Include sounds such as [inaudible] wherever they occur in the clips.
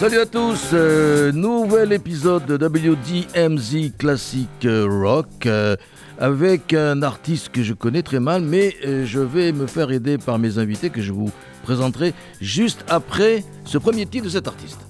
Salut à tous, euh, nouvel épisode de WDMZ Classic Rock euh, avec un artiste que je connais très mal, mais euh, je vais me faire aider par mes invités que je vous présenterai juste après ce premier titre de cet artiste.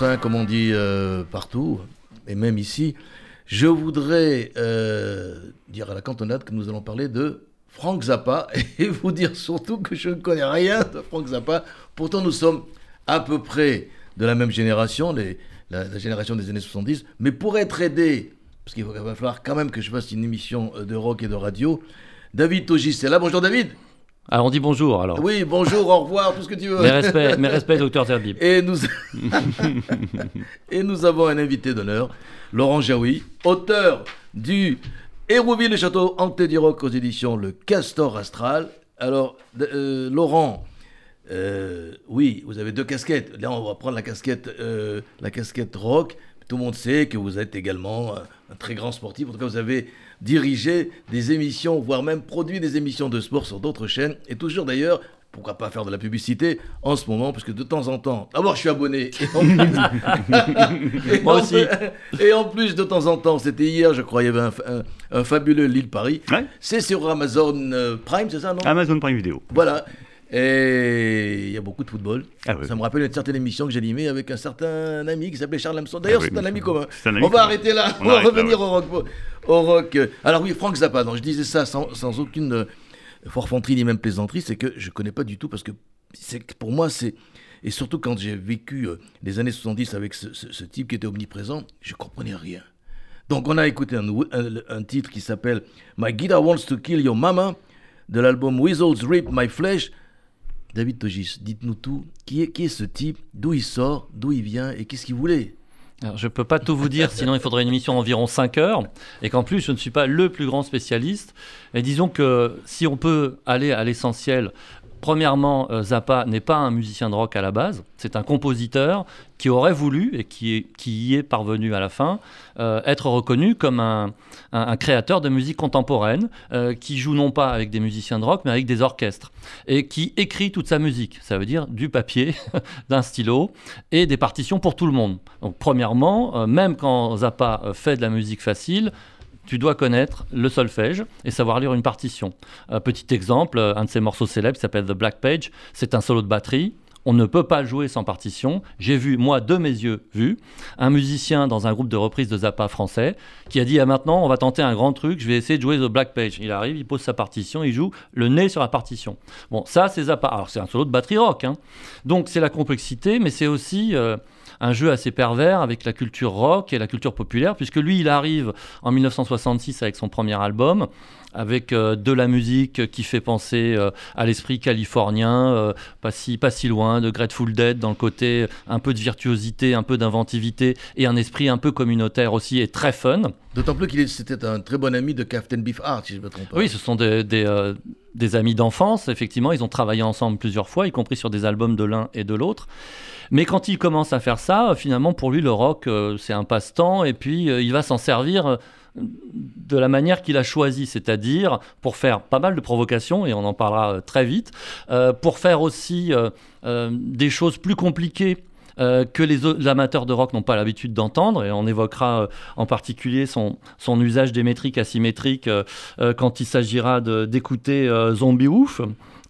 Hein, comme on dit euh, partout, et même ici, je voudrais euh, dire à la cantonade que nous allons parler de Frank Zappa [laughs] et vous dire surtout que je ne connais rien de Frank Zappa. Pourtant, nous sommes à peu près de la même génération, la, génération des années 70. Mais pour être aidé, parce qu'il va falloir quand même que je fasse une émission euh, de rock et de radio, David Togis c'est là. Bonjour David. Alors on dit bonjour alors. Oui, bonjour, au revoir, tout ce que tu veux. Mes respects, mes respects docteur Zerbib. Et nous... [laughs] Et nous avons un invité d'honneur, Laurent Jaoui, auteur du Hérouville le Château Hanté du Rock aux éditions Le Castor Astral. Alors, euh, Laurent, euh, oui, vous avez deux casquettes. Là, on va prendre la casquette, euh, la casquette rock, tout le monde sait que vous êtes également un, un très grand sportif. En tout cas, vous avez dirigé des émissions, voire même produit des émissions de sport sur d'autres chaînes. Et toujours d'ailleurs, pourquoi pas faire de la publicité en ce moment, parce que de temps en temps, d'abord je suis abonné, et en plus, [laughs] et Moi en- aussi. et en plus de temps en temps, c'était hier, je crois, il y avait un, un- un fabuleux Lille Paris. Ouais. C'est sur Amazon euh, Prime, c'est ça, non? Amazon Prime Video. Voilà. Et il y a beaucoup de football. Ah. Ça me rappelle une certaine émission que j'animais avec un certain ami qui s'appelait Charles Lamson. D'ailleurs, Ah oui, c'est un ami commun. c'est un ami On va arrêter là. On On, va là, revenir ouais. au rock. Au rock. Alors oui, Franck Zappa. Non, je disais ça sans, sans aucune euh, forfanterie ni même plaisanterie. C'est que je connais pas du tout parce que pour moi c'est et surtout quand j'ai vécu euh, les années 70 avec ce, ce- ce type qui était omniprésent, je comprenais rien. Donc on a écouté un, un- un titre qui s'appelle My Guitar Wants to Kill Your Mama de l'album Weasels Rip My Flesh. David Togis, dites-nous tout. Qui est, qui est ce type? D'où il sort? D'où il vient? Et qu'est-ce qu'il voulait? Alors, je ne peux pas tout vous dire, sinon il faudrait une émission d'environ 5 heures. Et qu'en plus, je ne suis pas le plus grand spécialiste. Et disons que si on peut aller à l'essentiel, premièrement, euh, Zappa n'est pas un musicien de rock à la base. C'est un compositeur qui aurait voulu, et qui, est- y est parvenu à la fin, euh, être reconnu comme un, créateur de musique contemporaine, euh, qui joue non pas avec des musiciens de rock, mais avec des orchestres. Et qui écrit toute sa musique. Ça veut dire du papier, [laughs] d'un stylo et des partitions pour tout le monde. Donc premièrement, même quand Zappa fait de la musique facile, tu dois connaître le solfège et savoir lire une partition. Euh, petit exemple, euh, un de ses morceaux célèbres s'appelle The Black Page, c'est un solo de batterie. On ne peut pas jouer sans partition. J'ai vu, moi, de mes yeux vus, un musicien dans un groupe de reprise de Zappa français qui a dit ah, maintenant, on va tenter un grand truc, je vais essayer de jouer The Black Page. Il arrive, il pose sa partition, il joue le nez sur la partition. Bon, ça, c'est Zappa. Alors, c'est un solo de batterie rock. hein. Donc, c'est la complexité, mais c'est aussi euh, un jeu assez pervers avec la culture rock et la culture populaire, puisque lui, il arrive en 1966 avec son premier album, avec euh, de la musique qui fait penser euh, à l'esprit californien, euh, pas, si, pas si loin, de Grateful Dead, dans le côté un peu de virtuosité, un peu d'inventivité, et un esprit un peu communautaire aussi, et très fun. D'autant plus qu'il c'était un très bon ami de Captain Beefheart, si je ne me trompe pas. Oui, ce sont des, des, euh, des amis d'enfance, effectivement. Ils ont travaillé ensemble plusieurs fois, y compris sur des albums de l'un et de l'autre. Mais quand il commence à faire ça, finalement, pour lui, le rock, euh, c'est un passe-temps, et puis euh, il va s'en servir. De la manière qu'il a choisi, c'est-à-dire pour faire pas mal de provocations, et on en parlera euh, très vite, euh, pour faire aussi euh, des choses plus compliquées que les, amateurs de rock n'ont pas l'habitude d'entendre, et on évoquera en particulier son, usage des métriques asymétriques quand il s'agira d'écouter Zombie Ouf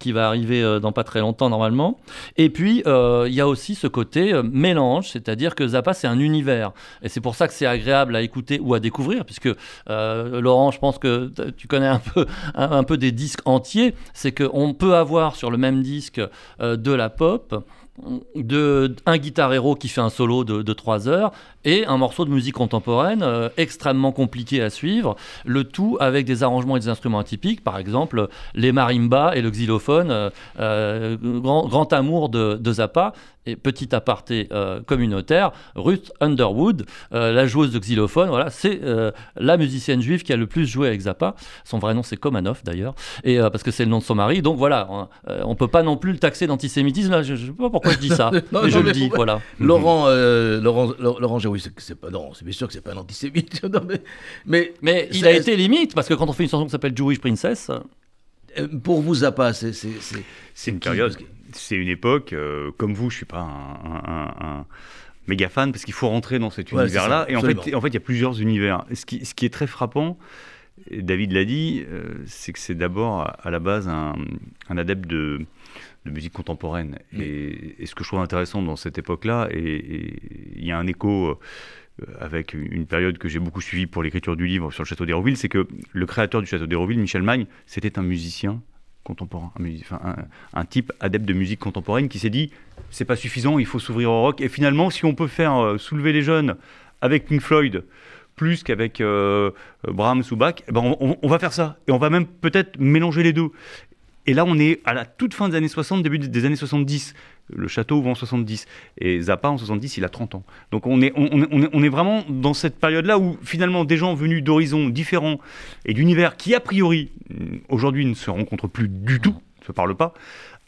qui va arriver euh, dans pas très longtemps normalement. Et puis, euh, il y a aussi ce côté euh, mélange, c'est-à-dire que Zappa, c'est un univers. Et c'est pour ça que c'est agréable à écouter ou à découvrir, puisque Laurent, je pense que tu connais un peu, [laughs] un, peu des disques entiers. C'est qu'on peut avoir sur le même disque de la pop, de, un guitar héros qui fait un solo de, de 3 heures et un morceau de musique contemporaine euh, extrêmement compliqué à suivre, le tout avec des arrangements et des instruments atypiques, par exemple les marimbas et le xylophone, euh, euh, grand, amour de Zappa. Et petit aparté euh, communautaire, Ruth Underwood, euh, la joueuse de xylophone, voilà, c'est euh, la musicienne juive qui a le plus joué avec Zappa. Son vrai nom c'est Komanov d'ailleurs, et euh, parce que c'est le nom de son mari. Donc voilà, on, on peut pas non plus le taxer d'antisémitisme. Là, je, je sais pas pourquoi je dis ça, [laughs] Non, mais je le dis, voilà. [laughs] Laurent, euh, Laurent, Laurent, c'est pas non, c'est bien sûr que c'est pas un antisémite. [laughs] Non, mais, mais, Mais il a été limite, parce que quand on fait une chanson qui s'appelle Jewish Princess, pour vous Zappa, c'est c'est c'est C'est une qui période, c'est une époque. euh, comme vous, je suis pas un, un- un- un méga fan parce qu'il faut rentrer dans cet Ouais, univers-là. Et en fait, en fait, il y a plusieurs univers. Ce qui, ce qui est très frappant, et David l'a dit, euh, c'est que c'est d'abord à, la base un, un adepte de, de musique contemporaine. Et, et ce que je trouve intéressant dans cette époque-là, et et il y a un écho. euh, avec une période que j'ai beaucoup suivie pour l'écriture du livre sur le château d'Hérouville, c'est que le créateur du château d'Hérouville, Michel Magne, c'était un musicien contemporain, un, type adepte de musique contemporaine qui s'est dit c'est pas suffisant, il faut s'ouvrir au rock. Et finalement, si on peut faire euh, soulever les jeunes avec Pink Floyd plus qu'avec euh, Brahms ou Bach, eh ben on va faire ça. Et on va même peut-être mélanger les deux. Et là, on est à la toute fin des années 60, début des années 70. Le château ouvre en 70. Et Zappa, en 70, il a 30 ans. Donc on est, vraiment dans cette période-là où finalement des gens venus d'horizons différents et d'univers qui, a priori, aujourd'hui ne se rencontrent plus du tout, ne se parlent pas,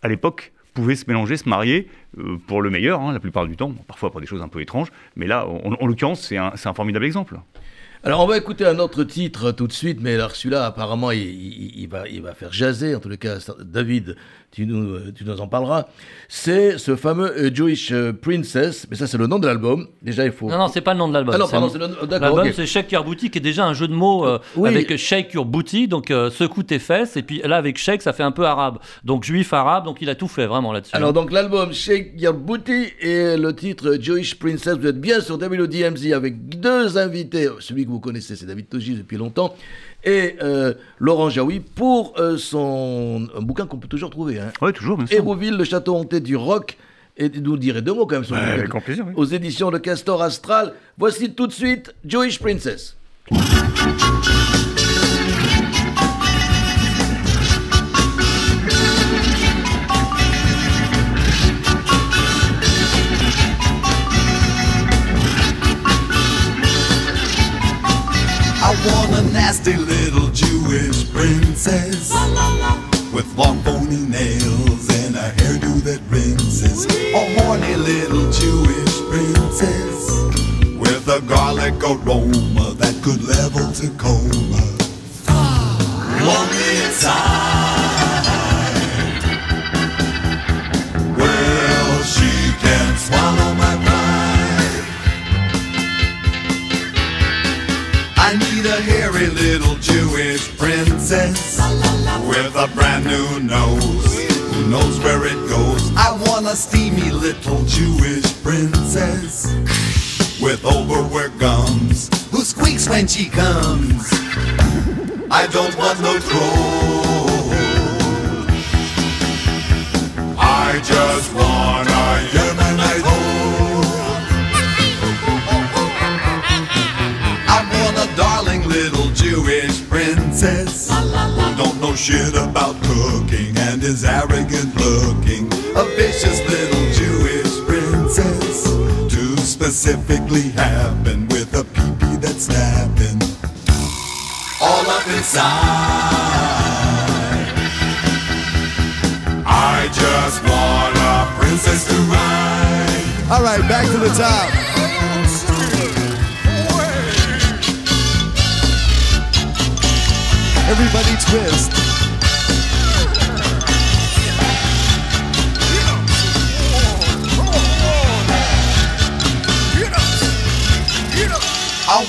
à l'époque pouvaient se mélanger, se marier euh, pour le meilleur, hein, la plupart du temps, parfois pour des choses un peu étranges, mais là, en, en l'occurrence, c'est un formidable exemple. Alors on va écouter un autre titre tout de suite, mais alors celui-là apparemment il, va, il va faire jaser, en les cas David, tu nous, tu nous en parleras. C'est ce fameux euh, Jewish euh, Princess, mais ça c'est le nom de l'album. Déjà il faut... Non, non, c'est pas le nom de l'album. Ah non, pardon, c'est le nom- L'album, c'est Shake Your Booty, qui est déjà un jeu de mots euh, Oui. avec Shake Your Booty, donc euh, secoue tes fesses, et puis là, avec Shake, ça fait un peu arabe. Donc juif arabe, donc il a tout fait vraiment là-dessus. Alors donc l'album Shake Your Booty et le titre Jewish Princess, vous êtes bien sur WDMZ avec deux invités, celui que vous connaissez c'est David Togi depuis longtemps, et euh, Laurent Jaoui pour euh, son un bouquin qu'on peut toujours trouver. Hein. Oui, toujours. Hérouville, le château hanté du rock, et nous direz deux mots quand même sur bouquin. avec plaisir, oui. Aux éditions de Castor Astral, voici tout de suite Jewish Princess. Nasty little Jewish princess with long bony nails and a hairdo that rinses. A horny little Jewish princess with a garlic aroma that could level Tacoma. Me inside? Little Jewish princess with a brand new nose who knows where it goes. I want a steamy little Jewish princess with overworked gums who squeaks when she comes. I don't want no troll. I just want shit about cooking and is arrogant looking. A vicious little Jewish princess to specifically happen with a peepee that's snapping all up inside. I just want a princess to ride. All right, back to the top. Everybody twist.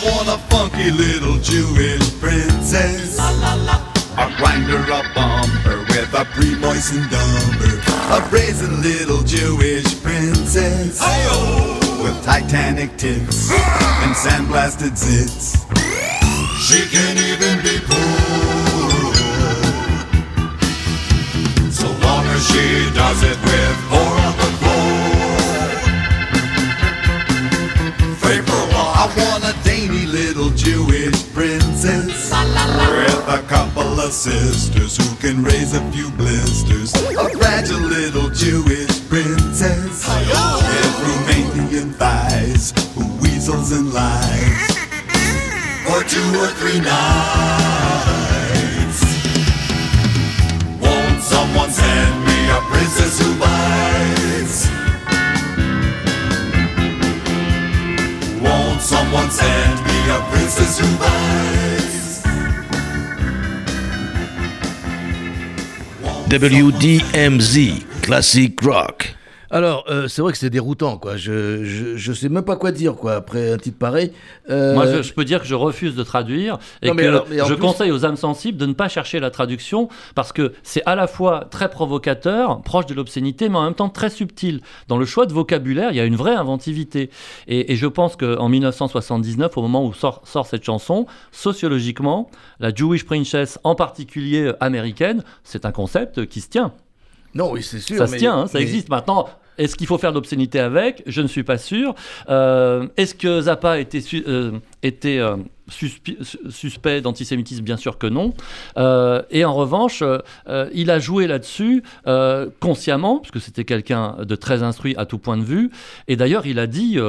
Want a funky little Jewish princess. A grinder, a bumper with a pre-moistened dumper. A brazen little Jewish princess. With Titanic tits and sandblasted zits. She can even be cool. So long as she does it with sisters who can raise a few blisters. A fragile little Jewish princess with Romanian thighs who weasels and lies for two or three nights. Won't someone send me a princess who bites? Won't someone send me a princess who bites? WDMZ, Classic Rock. Alors, euh, c'est vrai que c'est déroutant, quoi. Je, je, je sais même pas quoi dire, quoi, après un titre pareil. Euh, Moi, je, je peux dire que je refuse de traduire et Non, que alors- je plus- conseille aux âmes sensibles de ne pas chercher la traduction parce que c'est à la fois très provocateur, proche de l'obscénité, mais en même temps très subtil. Dans le choix de vocabulaire, il y a une vraie inventivité. Et, et je pense qu'en 1979, au moment où sort, sort cette chanson, sociologiquement, la Jewish Princess, en particulier euh, américaine, c'est un concept qui se tient. Non, oui, c'est sûr. Ça se tient, hein, ça mais- existe maintenant. Est-ce qu'il faut faire de l'obscénité avec? Je ne suis pas sûr. Euh, Est-ce que Zappa était, euh, était euh, suspi- suspect d'antisémitisme? Bien sûr que non. Euh, et en revanche, il a joué là-dessus consciemment, puisque c'était quelqu'un de très instruit à tout point de vue. Et d'ailleurs, il a dit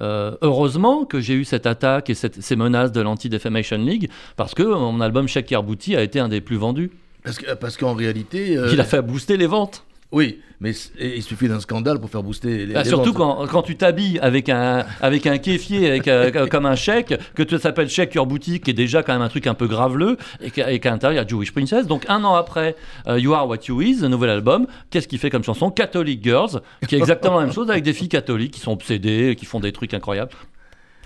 heureusement que j'ai eu cette attaque et cette- ces menaces de l'Anti-Defamation League, parce que mon album Shake Your Booty a été un des plus vendus. Parce que- parce qu'en réalité. euh, Il a fait booster les ventes. Oui, mais il suffit d'un scandale pour faire booster les. Ah, les surtout quand, quand tu t'habilles avec un, avec un kéfier, avec, euh, [laughs] comme un chèque, que tu s'appelle Check Your Boutique, qui est déjà quand même un truc un peu graveleux, et qu'à et qu'à l'intérieur il y a Jewish Princess. Donc un an après euh, You Are What You Is, le nouvel album, qu'est-ce qu'il fait comme chanson? Catholic Girls, qui est exactement la même chose avec des filles catholiques qui sont obsédées, qui font des trucs incroyables.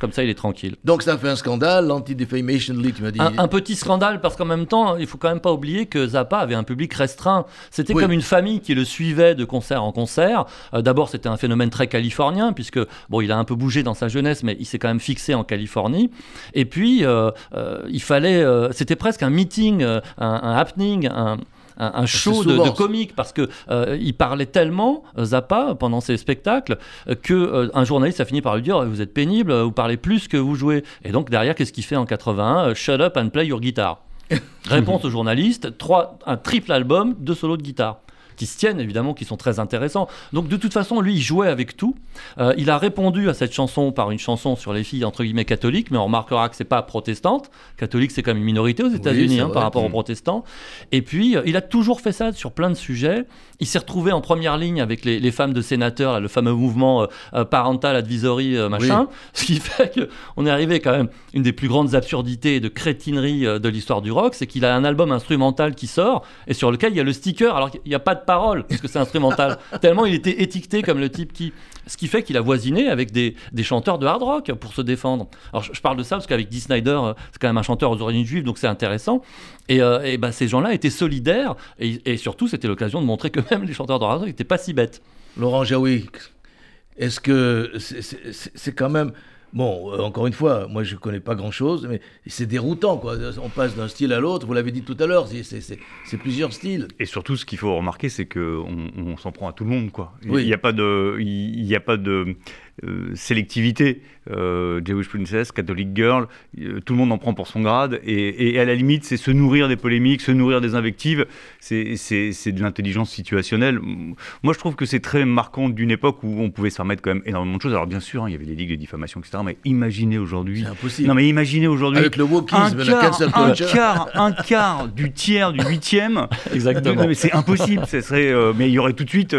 Comme ça, il est tranquille. Donc ça fait un scandale, l'Anti-Defamation League, tu m'as dit. Un, un petit scandale parce qu'en même temps, il faut quand même pas oublier que Zappa avait un public restreint. C'était Oui. comme une famille qui le suivait de concert en concert. Euh, D'abord, c'était un phénomène très californien puisque bon, il a un peu bougé dans sa jeunesse, mais il s'est quand même fixé en Californie. Et puis, euh, euh, il fallait, c'était presque un meeting, un, un happening, un un, un show de, comique parce que euh, il parlait tellement euh, Zappa pendant ses spectacles euh, que euh, un journaliste a fini par lui dire vous êtes pénible vous parlez plus que vous jouez. Et donc derrière qu'est-ce qu'il fait en 81 Euh, shut up and play your guitar? [laughs] Réponse au journaliste trois un triple album de solos de guitare qui se tiennent évidemment, qui sont très intéressants. Donc de toute façon, lui, il jouait avec tout. Euh, il a répondu à cette chanson par une chanson sur les filles entre guillemets catholiques, mais on remarquera que c'est pas protestante. Catholique, c'est comme une minorité aux États-Unis hein, par rapport aux Mm. protestants. Et puis, euh, il a toujours fait ça sur plein de sujets. Il s'est retrouvé en première ligne avec les, les femmes de sénateurs, là, le fameux mouvement euh, parental advisory euh, machin. [laughs] Ce qui fait qu'on est arrivé quand même une des plus grandes absurdités et de crétinerie de l'histoire du rock, c'est qu'il a un album instrumental qui sort et sur lequel il y a le sticker alors qu'il n'y a pas de parole parce que c'est instrumental. [laughs] Tellement il était étiqueté comme le type qui. Ce qui fait qu'il a voisiné avec des, des chanteurs de hard rock pour se défendre. Alors je, je parle de ça parce qu'avec Dee Snyder, euh, c'est quand même un chanteur aux origines juives, donc c'est intéressant. Et, euh, et ben, ces gens-là étaient solidaires et, et surtout c'était l'occasion de montrer que même les chanteurs de hard rock n'étaient pas si bêtes. Laurent Jaoui, est-ce que c'est quand même. Bon, euh, encore une fois, moi je connais pas grand-chose, mais c'est déroutant, quoi. On passe d'un style à l'autre, vous l'avez dit tout à l'heure, c'est- plusieurs styles. Et surtout, ce qu'il faut remarquer, c'est qu'on on, s'en prend à tout le monde. Quoi. Il n'y a pas de, il y a pas de euh, sélectivité. Euh, Jewish Princess, Catholic Girl, euh, tout le monde en prend pour son grade. Et, et à la limite, c'est se nourrir des polémiques, se nourrir des invectives. C'est de l'intelligence situationnelle. Moi, je trouve que c'est très marquant d'une époque où on pouvait se permettre quand même énormément de choses. Alors, bien sûr, hein, il y avait des ligues de diffamation, etc. Mais imaginez aujourd'hui. C'est impossible. Non, mais imaginez aujourd'hui. Avec le un wokisme, la quart, cancel un quart, un quart du tiers, du huitième [laughs] Exactement. mais c'est impossible. Ce serait, mais il y aurait tout de suite.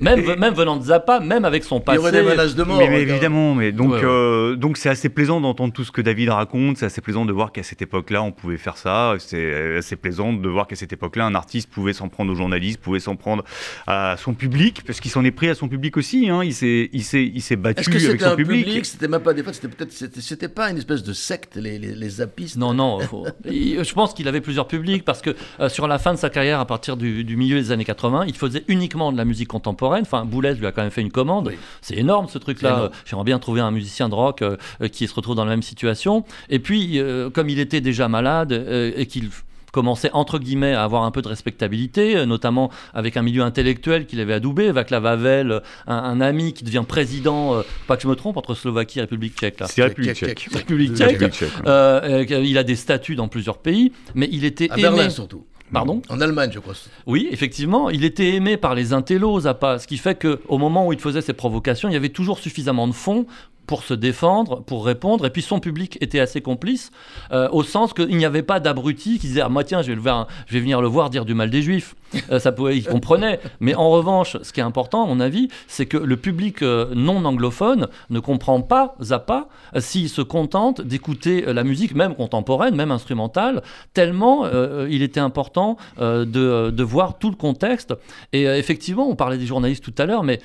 Même, Et- même venant de Zappa, même avec son Il y passé. aurait des menaces de mort. mais, mais regarde. évidemment, mais donc Ouais, ouais. euh, donc c'est assez plaisant d'entendre tout ce que David raconte. C'est assez plaisant de voir qu'à cette époque-là, on pouvait faire ça. C'est assez plaisant de voir qu'à cette époque-là, un artiste pouvait s'en prendre aux journalistes, pouvait s'en prendre à son public, parce qu'il s'en est pris à son public aussi. Hein. Il s'est il s'est il s'est battu Est-ce que avec c'était son un public. public, C'était même pas des fois, c'était peut-être, c'était c'était pas une espèce de secte, les, les, les zappistes? Non, non, faut- il- je pense qu'il avait plusieurs publics parce que euh, sur la fin de sa carrière, à partir du, du milieu des années 80, il faisait uniquement de la musique contemporaine. Enfin, Boulez lui a quand même fait une commande. Oui. C'est énorme ce truc-là. J'aimerais bien trouver un musicien de rock euh, euh, qui se retrouve dans la même situation. Et puis, euh, comme il était déjà malade euh, et qu'il commençait entre guillemets à avoir un peu de respectabilité, notamment avec un milieu intellectuel qu'il avait adoubé, Václav Havel, un, un ami qui devient président, euh, pas que je me trompe, entre Slovaquie et République tchèque. C'est République Tchèque. République tchèque. République tchèque, ouais. Euh, euh, il a des statuts dans plusieurs pays, mais il était À aimé. Berlin surtout. Pardon En Allemagne, je crois. Oui, effectivement, il était aimé par les intellos, Zappa, ce qui fait que au moment où il faisait ses provocations, il y avait toujours suffisamment de fonds pour se défendre, pour répondre, et puis son public était assez complice, euh, au sens qu'il n'y avait pas d'abrutis qui disaient ah moi tiens je vais, le voir- je vais venir le voir dire du mal des juifs. Euh, ça pouvait, il comprenait. Mais en revanche, ce qui est important à mon avis, c'est que le public euh, non anglophone ne comprend pas Zappa euh, s'il se contente d'écouter la musique, même contemporaine, même instrumentale, tellement il était important de, de voir tout le contexte. Et effectivement, on parlait des journalistes tout à l'heure, mais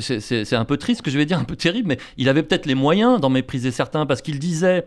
c'est- un peu triste que je vais dire, un peu terrible, mais il avait peut-être les moyens d'en mépriser certains parce qu'il disait.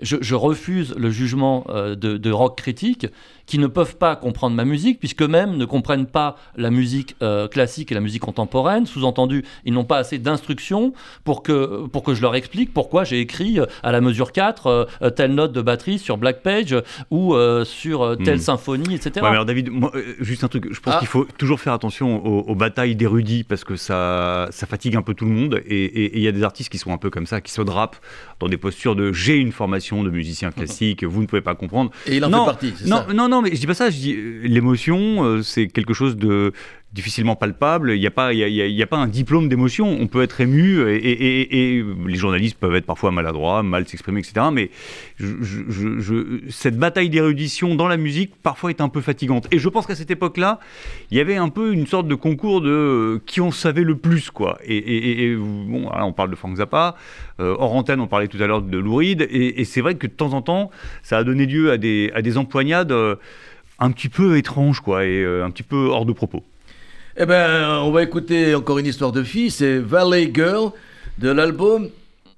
Je, refuse le jugement euh, de, de rock critiques qui ne peuvent pas comprendre ma musique, puisqu'eux-mêmes ne comprennent pas la musique euh, classique et la musique contemporaine. Sous-entendu, ils n'ont pas assez d'instructions pour que, pour que je leur explique pourquoi j'ai écrit euh, à la mesure 4 euh, telle note de batterie sur Black Page ou euh, sur telle Hmm. symphonie, etc. Ouais, mais alors David, moi, juste un truc, je pense Ah. qu'il faut toujours faire attention aux, aux batailles d'érudits parce que ça, ça fatigue un peu tout le monde et il y a des artistes qui sont un peu comme ça, qui se drapent dans des postures de j'ai une formation de musicien [laughs] classique, vous ne pouvez pas comprendre. Et il en non, fait partie, c'est non, ça non, non, mais je dis pas ça. Je dis euh, l'émotion, euh, c'est quelque chose de difficilement palpable. Il n'y a, pas- il y a, y a- pas un diplôme d'émotion. On peut être ému et, les journalistes peuvent être parfois maladroits, mal s'exprimer, etc. Mais cette bataille d'érudition dans la musique, parfois, est un peu fatigante. Et je pense qu'à cette époque-là, il y avait un peu une sorte de concours de euh, qui en savait le plus, quoi. Et, bon, on parle de Frank Zappa. Euh, hors antenne, on parlait tout à l'heure de Lou Reed. Et, c'est vrai que de temps en temps, ça a donné lieu à des, à des empoignades euh, un petit peu étranges, quoi, et euh, un petit peu hors de propos. Eh ben, on va écouter encore une histoire de fille, c'est Valley Girl de l'album.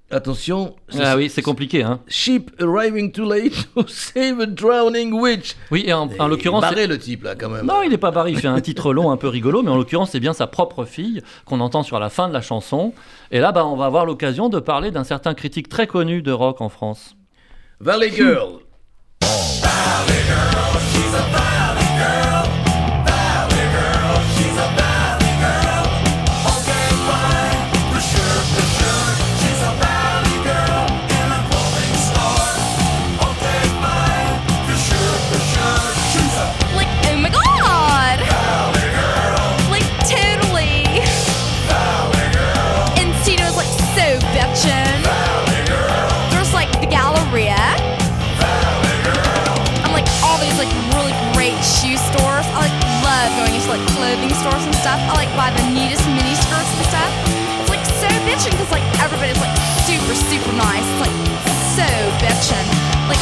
Attention, Ah oui, c'est compliqué. Hein. Ship arriving too late [laughs] to save a drowning witch. Oui, et en, en l'occurrence. barré le type là quand même. Non, il n'est pas barré, il fait un titre long un peu rigolo, mais en l'occurrence, c'est bien sa propre fille qu'on entend sur la fin de la chanson. Et là, bah, on va avoir l'occasion de parler d'un certain critique très connu de rock en France. Valley Girl. Everybody's like super, super nice. Like so bitchin'. Like,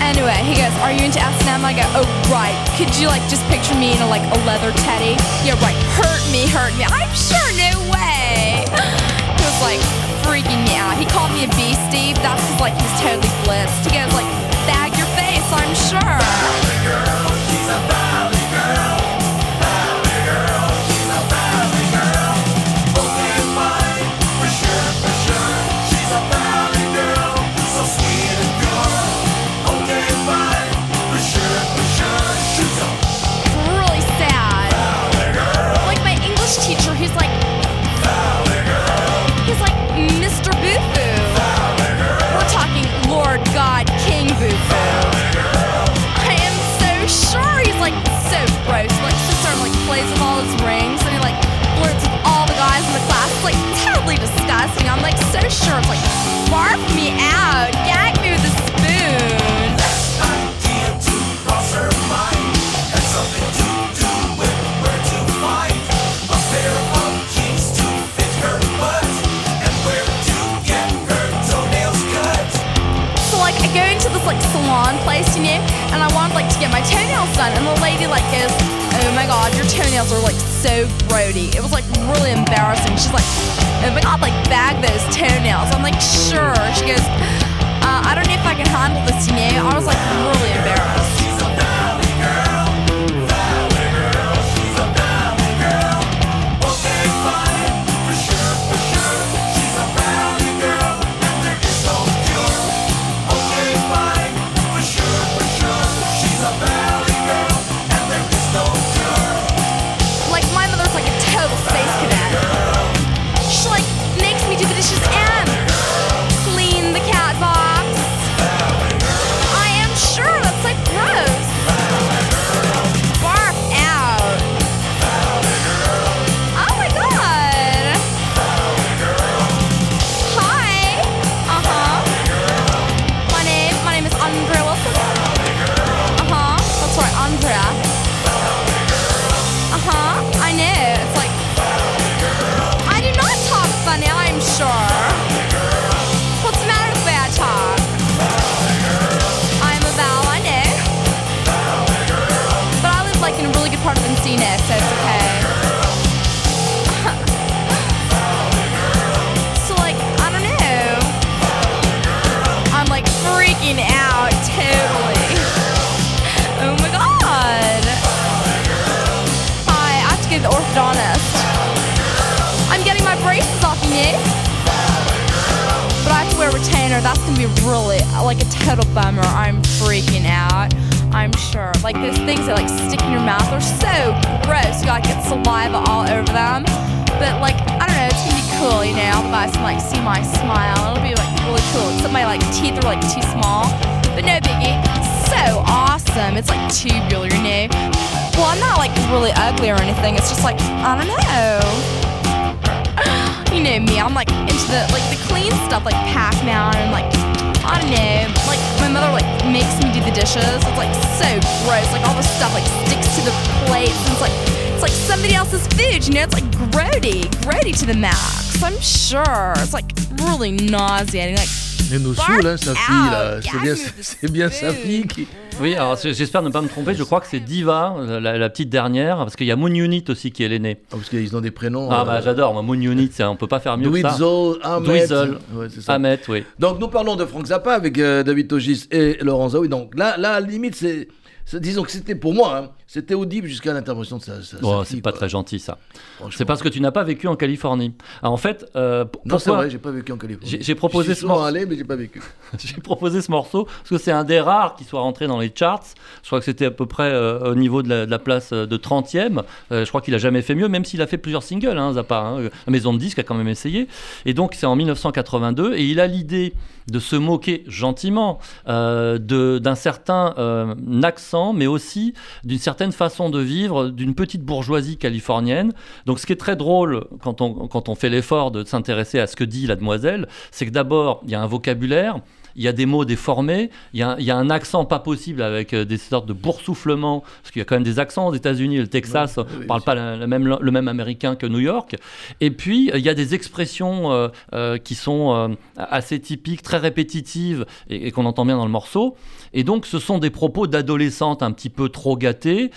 Anyway, he goes, Are you into S&M? I go, Oh, right. Could you, like, just picture me in a, like, a leather teddy? Yeah, right. Hurt me, hurt me. I'm sure, no way. [laughs] He was, like, freaking me out. He called me a beastie. That's just, like, he's totally blitzed. He goes, like, Bag your face, I'm sure. To retainer. That's gonna be really like a total bummer. I'm freaking out. I'm sure. Like those things that like stick in your mouth are so gross. You like get saliva all over them. But like I don't know, it's gonna be cool, you know. The guys can like see my smile. It'll be like really cool. My like teeth are like too small. But no biggie. So awesome. It's like tubular, you know. Well, I'm not like really ugly or anything. It's just like I don't know. [sighs] You know me, I'm like into the like the clean stuff like Pac-Man and like I don't know. Like my mother like makes me do the dishes. It's like so gross. Like all the stuff like sticks to the plates and it's like it's like somebody else's food, you know, it's like grody, grody to the max. I'm sure. It's like really nauseating. Like nous Bark saoule, hein, sa fille, là. C'est bien, c'est bien sa fille qui. Oui, alors j'espère ne pas me tromper, je crois que c'est Diva, la, la petite dernière, parce qu'il y a Moon Unit aussi qui est l'aînée. Ah, parce qu'ils ont des prénoms. Ah euh, bah j'adore, moi Moon Unit, c'est- on peut pas faire mieux que ça. Ahmed. Dweezil, Ouais, ça. Ahmet, oui. Donc nous parlons de Frank Zappa avec euh, David Togis et Laurent Zawi. Donc là, là à la limite, c'est, c'est- disons que c'était pour moi, hein, c'était audible jusqu'à l'intervention de sa, sa- sa Oh, fille, c'est pas quoi. très gentil ça. C'est parce que tu n'as pas vécu en Californie. Alors, en fait, euh, Non, c'est vrai, j'ai pas vécu en Californie. J'ai- proposé J'y suis ce morceau. allé, mais j'ai pas vécu. [laughs] j'ai proposé ce morceau parce que c'est un des rares qui soit rentré dans les charts. Je crois que c'était à peu près euh, au niveau de la, de la place euh, de 30e. Euh, je crois qu'il a jamais fait mieux, même s'il a fait plusieurs singles, hein, Zappa. hein. La maison de disques a quand même essayé. Et donc, c'est en 1982. Et il a l'idée de se moquer gentiment euh, d'un certain euh, accent, mais aussi d'une certaine façon de vivre d'une petite bourgeoisie californienne. Donc, ce qui est très drôle quand on, quand on fait l'effort de s'intéresser à ce que dit la demoiselle, c'est que d'abord, il y a un vocabulaire. Il y a des mots déformés, il y a, un- il y a un accent pas possible avec euh, des sortes de boursouflements, parce qu'il y a quand même des accents aux États-Unis, le Texas Ouais, ne parle pas la- la même, le même américain que New York. Et puis, euh, il y a des expressions euh, euh, qui sont euh, assez typiques, très répétitives, et, et qu'on entend bien dans le morceau. Et donc, ce sont des propos d'adolescente un petit peu trop gâtée,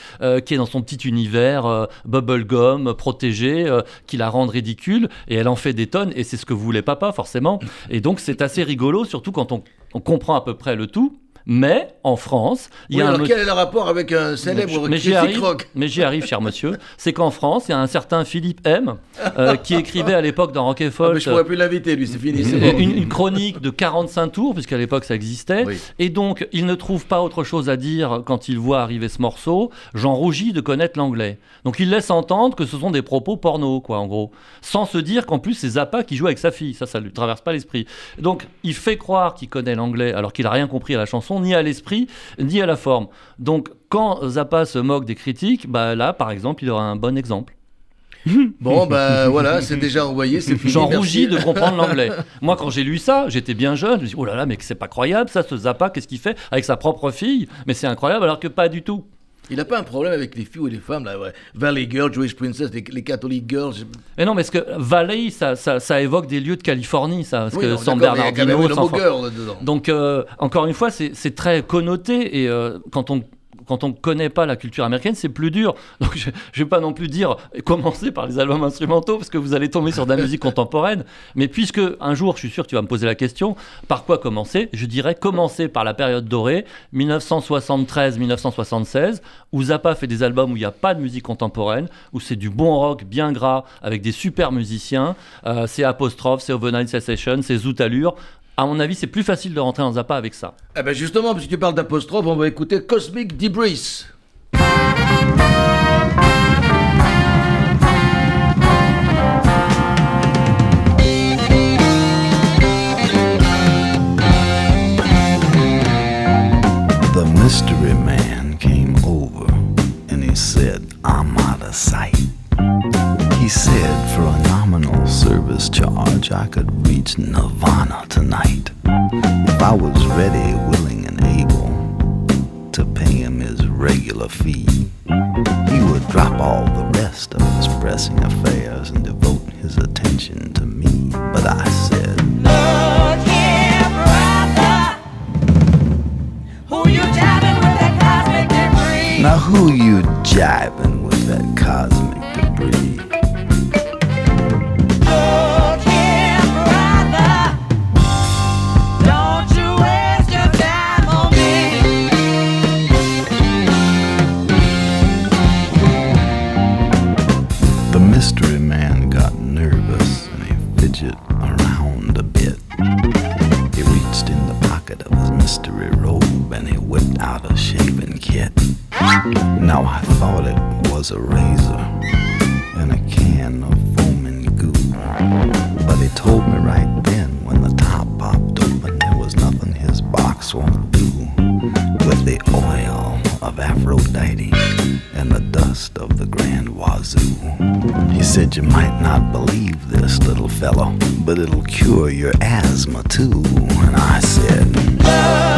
qui est dans son petit univers bubblegum, protégé, qui la rend ridicule, et elle en fait des tonnes, et c'est ce que voulait papa, forcément. Et donc, c'est assez rigolo, surtout quand on, on comprend à peu près le tout. Mais en France, il Oui, y a un alors monsieur- quel est le rapport avec un célèbre mais j'y arrive, rock mais j'y arrive, cher monsieur. C'est qu'en France, il y a un certain Philippe M, euh, qui écrivait à l'époque dans Rock et Ah, Folk mais je pourrais plus l'inviter, lui, c'est fini. bon. une, une chronique de 45 tours, puisqu'à l'époque ça existait. Oui. Et donc, il ne trouve pas autre chose à dire quand il voit arriver ce morceau. J'en rougis de connaître l'anglais. Donc, il laisse entendre que ce sont des propos porno, quoi, en gros. Sans se dire qu'en plus, c'est Zappa qui joue avec sa fille. Ça, ça lui traverse pas l'esprit. Donc, il fait croire qu'il connaît l'anglais, alors qu'il a rien compris à la chanson, ni à l'esprit, ni à la forme. Donc, quand Zappa se moque des critiques, bah là, par exemple, il aura un bon exemple. [laughs] Bon, ben voilà, c'est déjà envoyé, c'est fini. J'en rougis de comprendre l'anglais. [laughs] Moi, quand j'ai lu ça, j'étais bien jeune. Je me suis dit, oh là là, mais c'est pas croyable, ça, ce Zappa, qu'est-ce qu'il fait avec sa propre fille? Mais c'est incroyable, alors que pas du tout. Il n'a pas un problème avec les filles ou les femmes, là, ouais. Valley Girl, Jewish Princess, les, les Catholic Girls. Mais non, mais parce que Valley, ça, ça, ça évoque des lieux de Californie, ça. Parce Oui, que non, San d'accord, mais il y a quand même Bernardino, San girl là-dedans. Donc, euh, encore une fois, c'est c'est très connoté et euh, quand on quand on ne connaît pas la culture américaine, c'est plus dur. [laughs] Donc, je ne vais pas non plus dire commencer par les albums instrumentaux parce que vous allez tomber sur de la musique contemporaine. Mais puisque un jour, je suis sûr que tu vas me poser la question, par quoi commencer? Je dirais commencer par la période dorée, 1973-1976, où Zappa fait des albums où il n'y a pas de musique contemporaine, où c'est du bon rock bien gras avec des super musiciens. Euh, c'est Apostrophe, c'est Overnight Sensation, c'est Zoot Allure. À mon avis, c'est plus facile de rentrer dans Zappa avec ça. Eh ben justement, puisque tu parles d'apostrophe, on va écouter Cosmic Debris. The mystery man came over and he said, I'm out of sight. He said, for a nominal service charge, I could reach Nirvana tonight. If I was ready, willing, and able to pay him his regular fee, he would drop all the rest of his pressing affairs and devote his attention to me. But I said, Look here, brother. Who you jabbing with that cosmic debris? Now who you jibing with that cosmic debris? Out a shaving kit. Now I thought it was a razor, and a can of foaming goo. But he told me right then when the top popped open, there was nothing his box won't do. With the oil of Aphrodite and the dust of the Grand Wazoo. He said, You might not believe this, little fellow, but it'll cure your asthma too. And I said, Look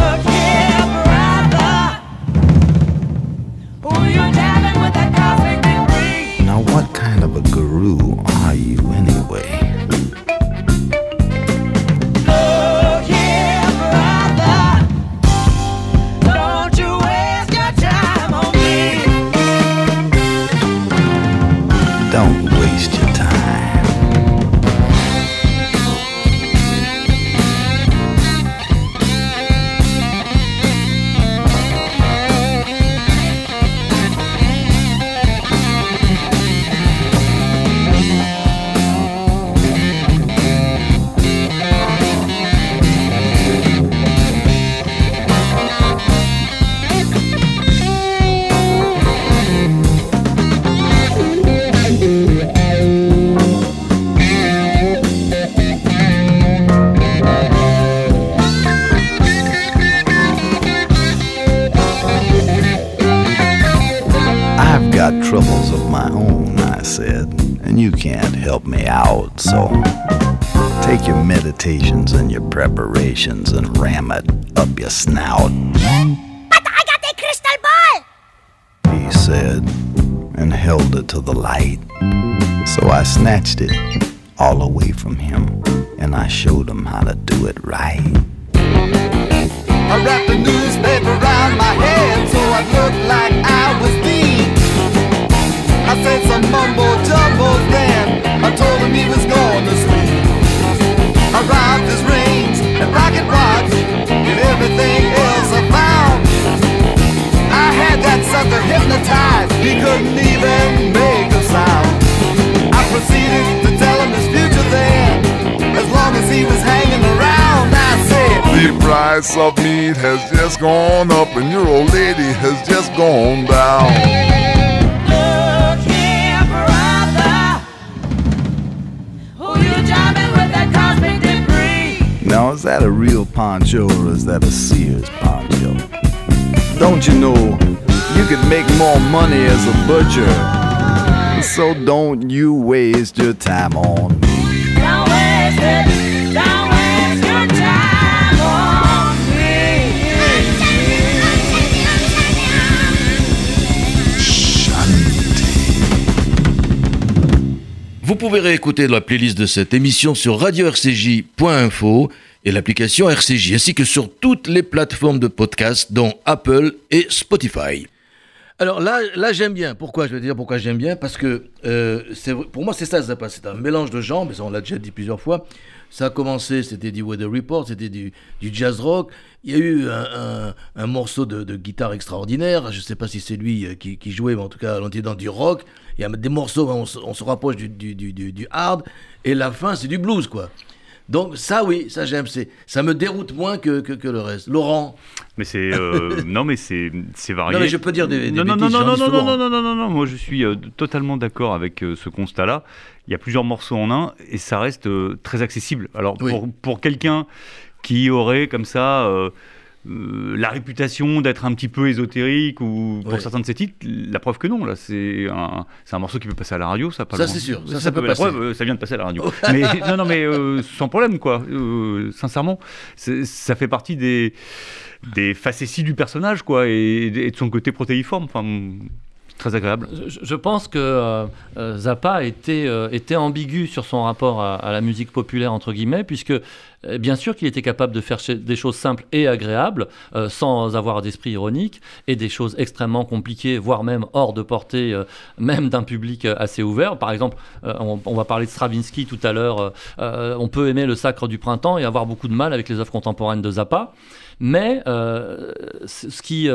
your snout, But I got a crystal ball! he said, and held it to the light. So I snatched it all away from him, and I showed him how to do it right. Price of meat has just gone up and your old lady has just gone down. Look here, brother. Who you jamming with that cosmic debris? Now, is that a real poncho or is that a Sears poncho? Don't you know you could make more money as a butcher? So don't you waste your time on me. Don't waste it. Don't Vous pouvez réécouter la playlist de cette émission sur radio-rcj.info et l'application RCJ, ainsi que sur toutes les plateformes de podcast, dont Apple et Spotify. Alors là, là j'aime bien. Pourquoi Je vais dire pourquoi j'aime bien? Parce que euh, pour moi, c'est ça, Zappa. C'est un mélange de genres, mais on l'a déjà dit plusieurs fois. Ça a commencé, c'était du Weather Report, c'était du, du jazz rock. Il y a eu un, morceau de, guitare extraordinaire. Je ne sais pas si c'est lui euh, qui, jouait, mais en tout cas, on était dans du rock. Il y a des morceaux, on, on se rapproche du- du- du hard. Et la fin, c'est du blues, quoi. Donc ça, oui, ça j'aime. Ça me déroute moins que, que, que le reste. Laurent Mais c'est euh, [laughs] non, mais c'est c'est varié. Non, mais je peux dire des- des non, non, non, non, dis non, souvent. non, non, non, non, non, Moi, je suis euh, totalement d'accord avec euh, ce constat-là. Il y a plusieurs morceaux en un et ça reste euh, très accessible. Alors Oui. pour pour quelqu'un qui aurait comme ça. Euh, la réputation d'être un petit peu ésotérique ou pour Ouais. certains de ses titres, la preuve que non. Là, c'est un, morceau qui peut passer à la radio, ça. Pas Ça, c'est sûr. Ça, ça peut passer. preuve, euh, ça vient de passer à la radio. [laughs] mais non, non, mais euh, sans problème, quoi. Euh, sincèrement, ça fait partie des des facéties du personnage, quoi, et, et de son côté protéiforme. Enfin, très agréable. Je, pense que euh, euh, Zappa était, euh, était ambigu sur son rapport à, la musique populaire, entre guillemets, puisque bien sûr qu'il était capable de faire des choses simples et agréables, sans avoir d'esprit ironique, et des choses extrêmement compliquées, voire même hors de portée, même d'un public assez ouvert. Par exemple, on, va parler de Stravinsky tout à l'heure, on peut aimer le Sacre du Printemps et avoir beaucoup de mal avec les œuvres contemporaines de Zappa, mais ce qui...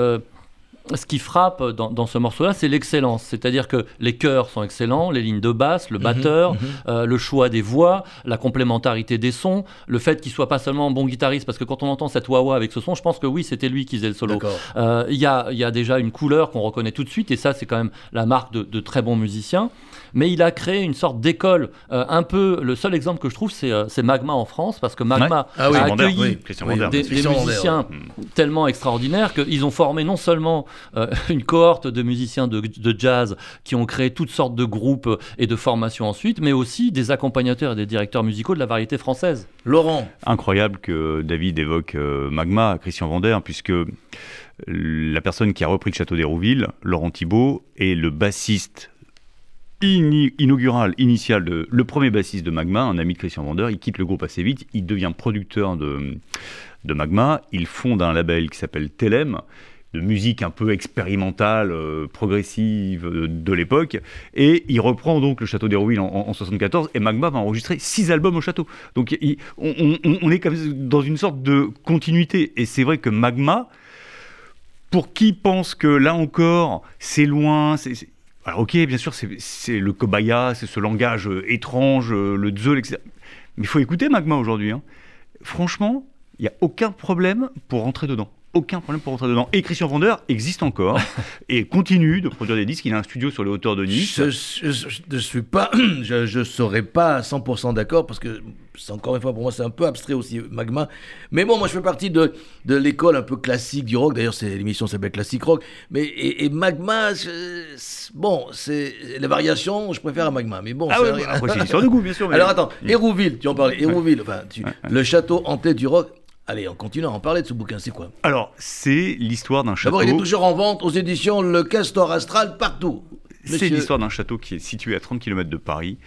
ce qui frappe dans, dans ce morceau-là, c'est l'excellence. C'est-à-dire que les chœurs sont excellents, les lignes de basse, le batteur, mhm. euh, le choix des voix, la complémentarité des sons, le fait qu'il soit pas seulement un bon guitariste, parce que quand on entend cette wah-wah avec ce son, je pense que oui, c'était lui qui faisait le solo. Euh, Il y, a, il y a déjà une couleur qu'on reconnaît tout de suite, et ça, c'est quand même la marque de, de très bons musiciens. Mais il a créé une sorte d'école. euh, un peu, le seul exemple que je trouve, c'est euh, Magma en France, parce que Magma Ouais. Ah oui, a accueilli oui, des, des musiciens tellement extraordinaires qu'ils ont formé non seulement [laughs] une cohorte de musiciens de, de jazz qui ont créé toutes sortes de groupes et de formations ensuite, mais aussi des accompagnateurs et des directeurs musicaux de la variété française. Laurent, Incroyable que David évoque euh, Magma, Christian Vander, puisque la personne qui a repris le château d'Hérouville, Laurent Thibault, est le bassiste inaugural, initial, de, le premier bassiste de Magma, un ami de Christian Vander. Il quitte le groupe assez vite, il devient producteur de, de Magma. Il fonde un label qui s'appelle Telem de musique un peu expérimentale, euh, progressive euh, de l'époque, et il reprend donc le château d'Hérouville en, en, en 74, et Magma va enregistrer six albums au château. Donc on, est dans une sorte de continuité, et c'est vrai que Magma, pour qui pense que là encore, c'est loin, c'est... Alors ok, bien sûr, c'est le kobaya, c'est ce langage euh, étrange, le dzol, etc. Mais il faut écouter Magma aujourd'hui. hein. Franchement, il n'y a aucun problème pour rentrer dedans. Aucun problème pour rentrer dedans. Et Christian Vander existe encore [laughs] et continue de produire des disques. Il a un studio sur les hauteurs de Nice. je, je suis pas, [clears throat] je, serais pas à 100% d'accord parce que c'est encore une fois pour moi c'est un peu abstrait aussi Magma. Mais bon, moi je fais partie de, de l'école un peu classique du rock. D'ailleurs, c'est l'émission s'appelle Classic Rock. Mais et, et Magma, je- bon, c'est les variations, je préfère à Magma. Mais bon, Ah ouais, c'est une histoire de goût, bien sûr. [laughs] mais- Alors attends, Hérouville, tu en parlais. Hérouville, enfin, tu- le château hanté du rock. Allez, on continue à en parler de ce bouquin. C'est quoi Alors, c'est l'histoire d'un château. D'abord, il est toujours en vente aux éditions Le Castor Astral partout. C'est l'histoire d'un château qui est situé à 30 km de Paris,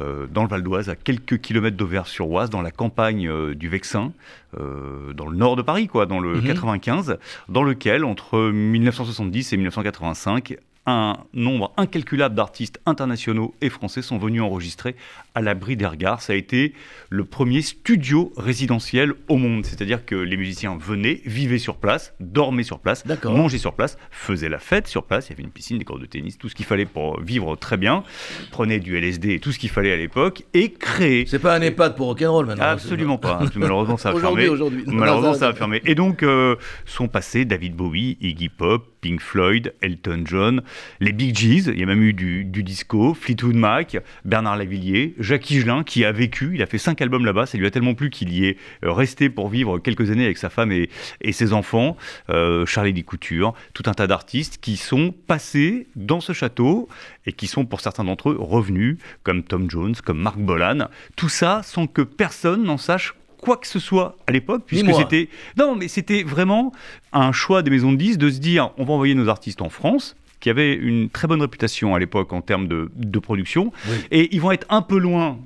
euh, dans le Val d'Oise, à quelques kilomètres d'Auvers-sur-Oise, dans la campagne euh, du Vexin, euh, dans le nord de Paris, quoi, dans le Mhm. 95, dans lequel, entre 1970 et 1985, un nombre incalculable d'artistes internationaux et français sont venus enregistrer à l'abri des regards. Ça a été le premier studio résidentiel au monde, c'est-à-dire que les musiciens venaient, vivaient sur place, dormaient sur place, mangeaient sur place, faisaient la fête sur place. Il y avait une piscine, des cours de tennis, tout ce qu'il fallait pour vivre très bien. Prenaient du LSD et tout ce qu'il fallait à l'époque et créaient. C'est pas un EHPAD pour rock'n'roll maintenant. Absolument pas. Malheureusement, ça a fermé. aujourd'hui. Malheureusement, ça- a fermé. Et donc, euh, sont passés David Bowie, Iggy Pop, Pink Floyd, Elton John, les Bee Gees. Il y a même eu du, du disco, Fleetwood Mac, Bernard Lavillier, Jacques Higelin, qui a vécu. Il a fait cinq albums là-bas. Ça lui a tellement plu qu'il y est euh, resté pour vivre quelques années avec sa femme et, et ses enfants. Euh, Charlie Lee Couture, tout un tas d'artistes qui sont passés dans ce château et qui sont, pour certains d'entre eux, revenus, comme Tom Jones, comme Mark Bolan. Tout ça sans que personne n'en sache quoi que ce soit à l'époque, puisque c'était non, mais c'était vraiment un choix des maisons de disques de se dire on va envoyer nos artistes en France qui avaient une très bonne réputation à l'époque en termes de, de production, Oui. et ils vont être un peu loin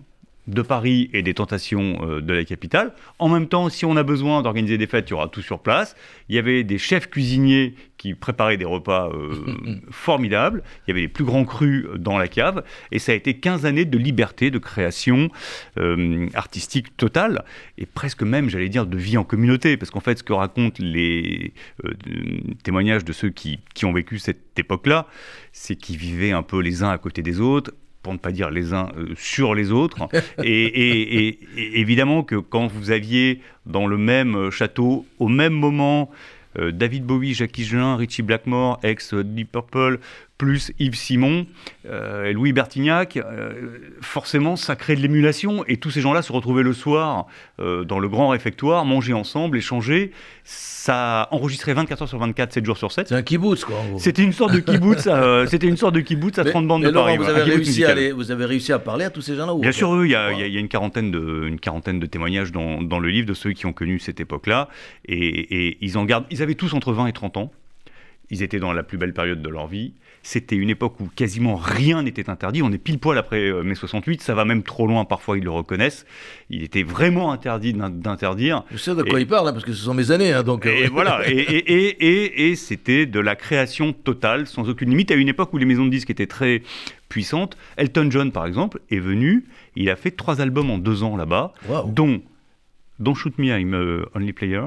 de Paris et des tentations euh, de la capitale. En même temps, si on a besoin d'organiser des fêtes, il y aura tout sur place. Il y avait des chefs cuisiniers qui préparaient des repas euh, [laughs] formidables. Il y avait les plus grands crus dans la cave. Et ça a été 15 années de liberté, de création euh, artistique totale. Et presque même, j'allais dire, de vie en communauté. Parce qu'en fait, ce que racontent les témoignages de ceux qui, qui ont vécu cette époque-là, c'est qu'ils vivaient un peu les uns à côté des autres pour ne pas dire les uns euh, sur les autres. [laughs] et, et- et- et évidemment que quand vous aviez dans le même euh, château, au même moment, euh, David Bowie, Jacques Higelin, Richie Blackmore, ex Deep Purple, plus Yves Simon, euh, Louis Bertignac, euh, forcément ça crée de l'émulation et tous ces gens-là se retrouvaient le soir euh, dans le grand réfectoire, manger ensemble, échanger. Ça enregistrait 24 heures sur 24, 7 jours sur 7. C'est un kibbutz, quoi. C'était une sorte de kibbutz, [laughs] c'était une sorte de kibbutz à Mais- 30 bandes de Paris. vous avez, réussi à les- vous avez réussi à parler à tous ces gens-là Bien sûr, oui, il y a, y y une, quarantaine de, une quarantaine de témoignages dans, dans le livre de ceux qui ont connu cette époque-là. Et, et ils en gardent. Ils avaient tous entre 20 et 30 ans. Ils étaient dans la plus belle période de leur vie. C'était une époque où quasiment rien n'était interdit. On est pile poil après euh, mai 68. Ça va même trop loin, parfois ils le reconnaissent. Il était vraiment interdit d'in- d'interdire. Je sais de quoi Et- il parle, hein, parce que ce sont mes années. hein, donc, euh, [laughs] et voilà, et, et, et, c'était de la création totale, sans aucune limite, à une époque où les maisons de disques étaient très puissantes. Elton John, par exemple, est venu, il a fait trois albums en deux ans là-bas, Waouh. dont Don't Shoot Me, I'm a Only Player,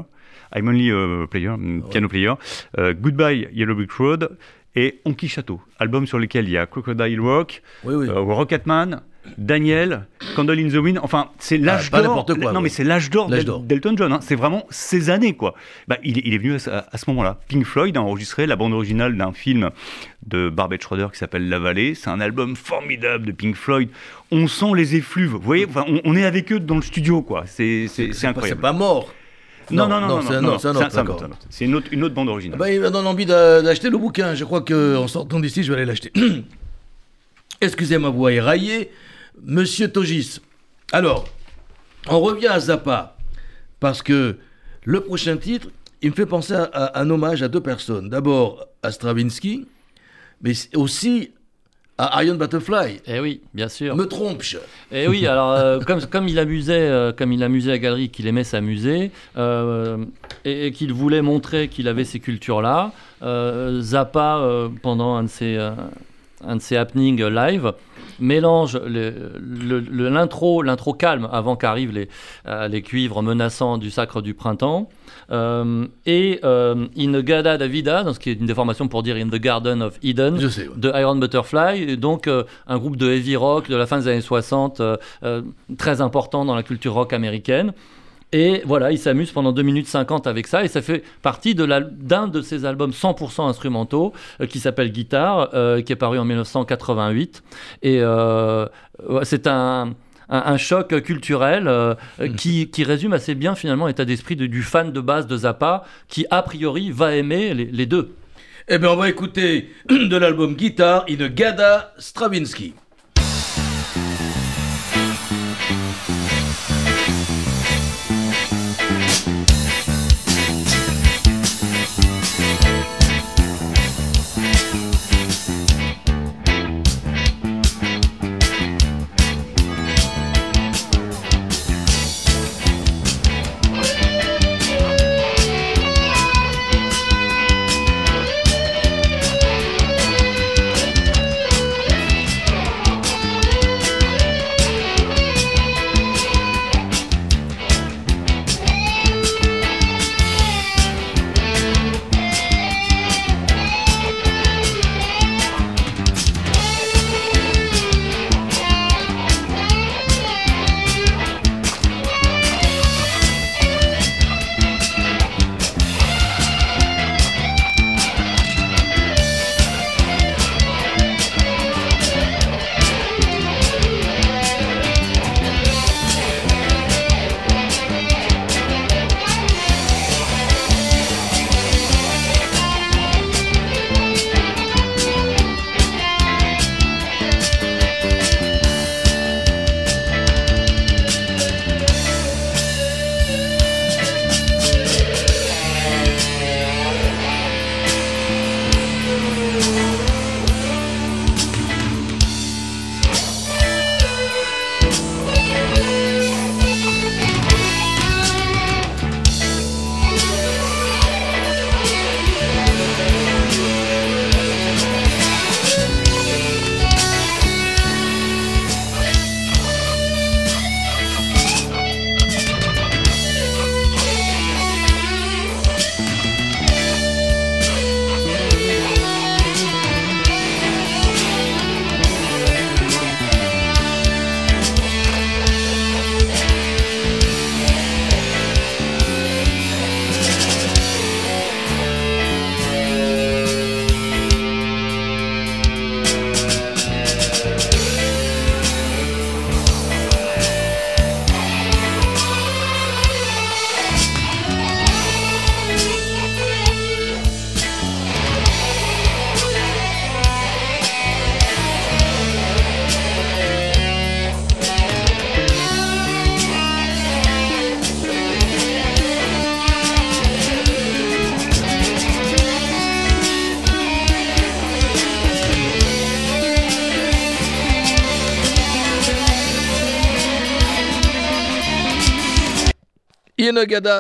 I'm Only a Player, mm, Piano Player, euh, Goodbye Yellow Brick Road et Honky Chateau, album sur lequel il y a Crocodile Rock, Oui, oui. euh, Rocketman, Daniel, Candle in the Wind. Enfin, c'est l'âge Ah, d'or. n'importe quoi, Non, mais c'est l'âge d'or d'Elton John. hein. C'est vraiment ces années, quoi. Bah, il, est, il est venu à, ce- à ce moment-là. Pink Floyd a enregistré la bande originale d'un film de Barbet Schroeder qui s'appelle La Vallée. C'est un album formidable de Pink Floyd. On sent les effluves. Vous voyez, enfin, on, on est avec eux dans le studio, quoi. C'est incroyable. C'est pas mort. Non, non, non, non, c'est un non, un autre, c'est un un une autre, une autre bande originale. Bah, il me donne envie d'a- d'acheter le bouquin. Je crois qu'en sortant d'ici, je vais aller l'acheter. [clears throat] Excusez ma voix éraillée. Monsieur Togis. Alors, on revient à Zappa. Parce que le prochain titre, il me fait penser à, à un hommage à deux personnes. D'abord à Stravinsky, mais aussi à Iron Butterfly. Eh oui, bien sûr. Me trompe-je Et oui, alors euh, [laughs] comme, comme il amusait, euh, comme il amusait la galerie, qu'il aimait s'amuser euh, et, et qu'il voulait montrer qu'il avait ces cultures-là, euh, Zappa pendant un de ses un de ses happenings live mélange l'intro l'intro calme avant qu'arrivent les les cuivres menaçants du sacre du printemps et euh, In Gada Davida, donc ce qui est une déformation pour dire In the Garden of Eden Je sais, ouais. de Iron Butterfly, et donc euh, un groupe de heavy rock de la fin des années 60, euh, euh, très important dans la culture rock américaine. Et voilà, il s'amuse pendant 2 minutes 50 avec ça, et ça fait partie de d'un de ses albums 100% instrumentaux, euh, qui s'appelle Guitare, euh, qui est paru en 1988. Et euh, c'est un, un, un choc culturel euh, qui, qui résume assez bien finalement l'état d'esprit de- du fan de base de Zappa, qui a priori va aimer les, les deux. Eh bien, on va écouter [clears throat] de l'album Guitar in Gada Stravinsky.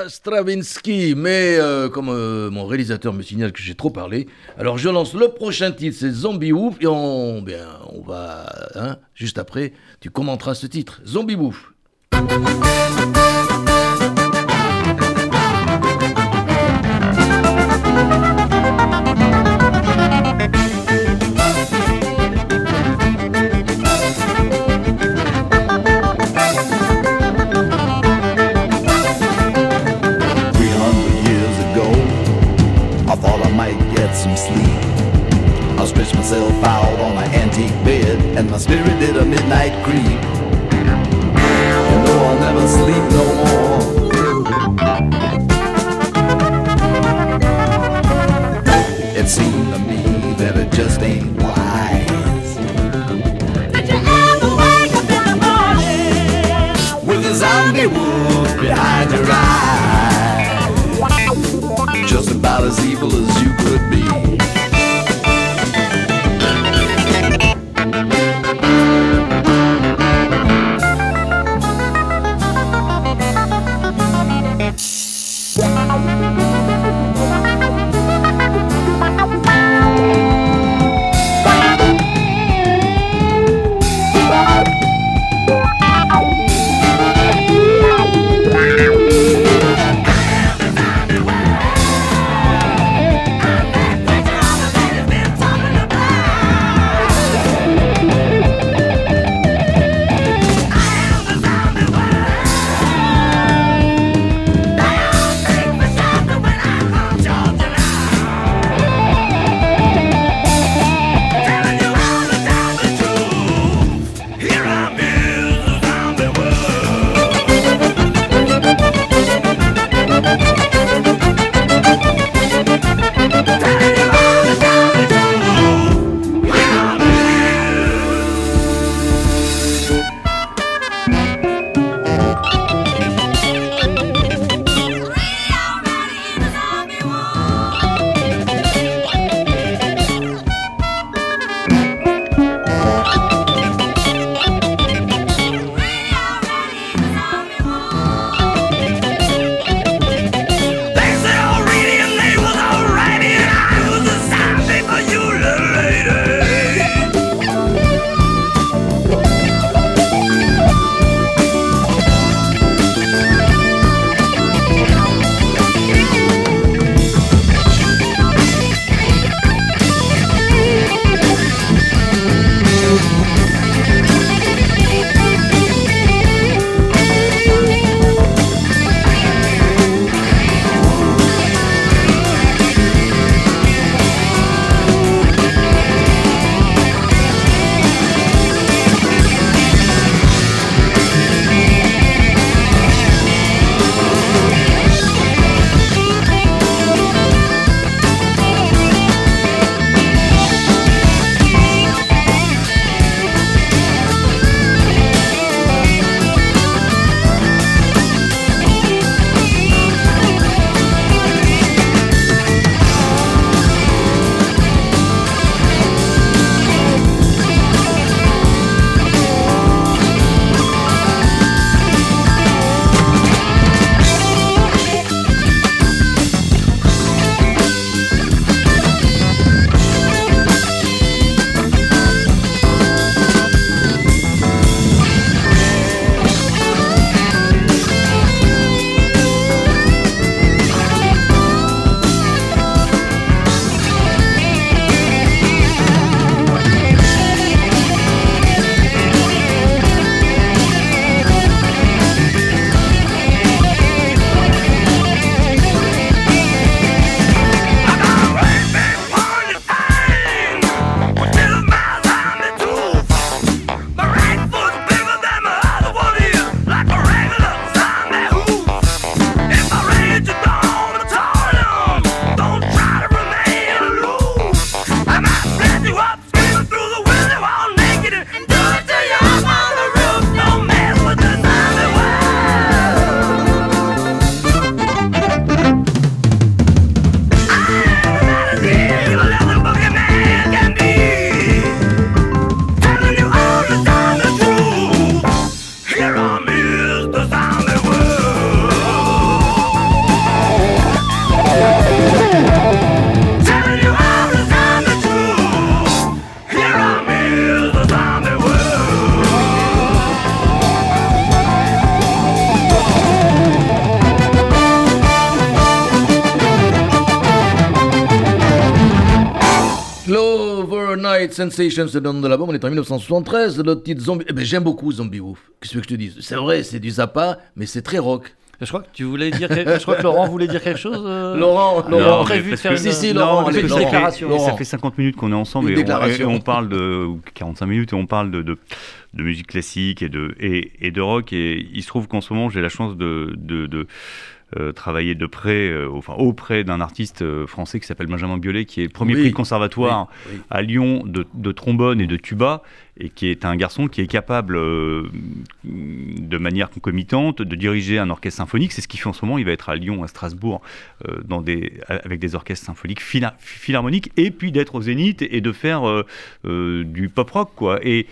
Stravinsky, mais euh, comme euh, mon réalisateur me signale que j'ai trop parlé, alors je lance le prochain titre, c'est Zombie Woof, et on, bien, on va, hein, juste après, tu commenteras ce titre, Zombie Woof. and my spirit did a midnight creep. Sensations, c'est le nom de l'album, on est en 1973, le titre Zombie. Eh ben, j'aime beaucoup Zombie Wolf. Qu'est-ce que je te dis C'est vrai, c'est du Zappa, mais c'est très rock. Je crois que tu voulais dire. Je crois que Laurent voulait dire quelque chose. euh, Laurent, on a Laurent, prévu de faire que- une, Si, si, Non, Laurent, une ça fait- déclaration. ça fait 50 minutes qu'on est ensemble Une et on, déclaration. et on parle de ou 45 minutes et on parle de, de, de musique classique et de, et, et de rock. Et il se trouve qu'en ce moment, j'ai la chance de, de, de, euh, travailler de près, euh, enfin auprès d'un artiste euh, français qui s'appelle Benjamin Biolay, qui est le premier Oui, prix de conservatoire oui, oui. à Lyon de, de trombone et de tuba, et qui est un garçon qui est capable, euh, de manière concomitante, de diriger un orchestre symphonique. C'est ce qu'il fait en ce moment. Il va être à Lyon, à Strasbourg, euh, dans des, avec des orchestres symphoniques phila- philharmoniques, et puis d'être au Zénith et de faire euh, euh, du pop rock, quoi. Et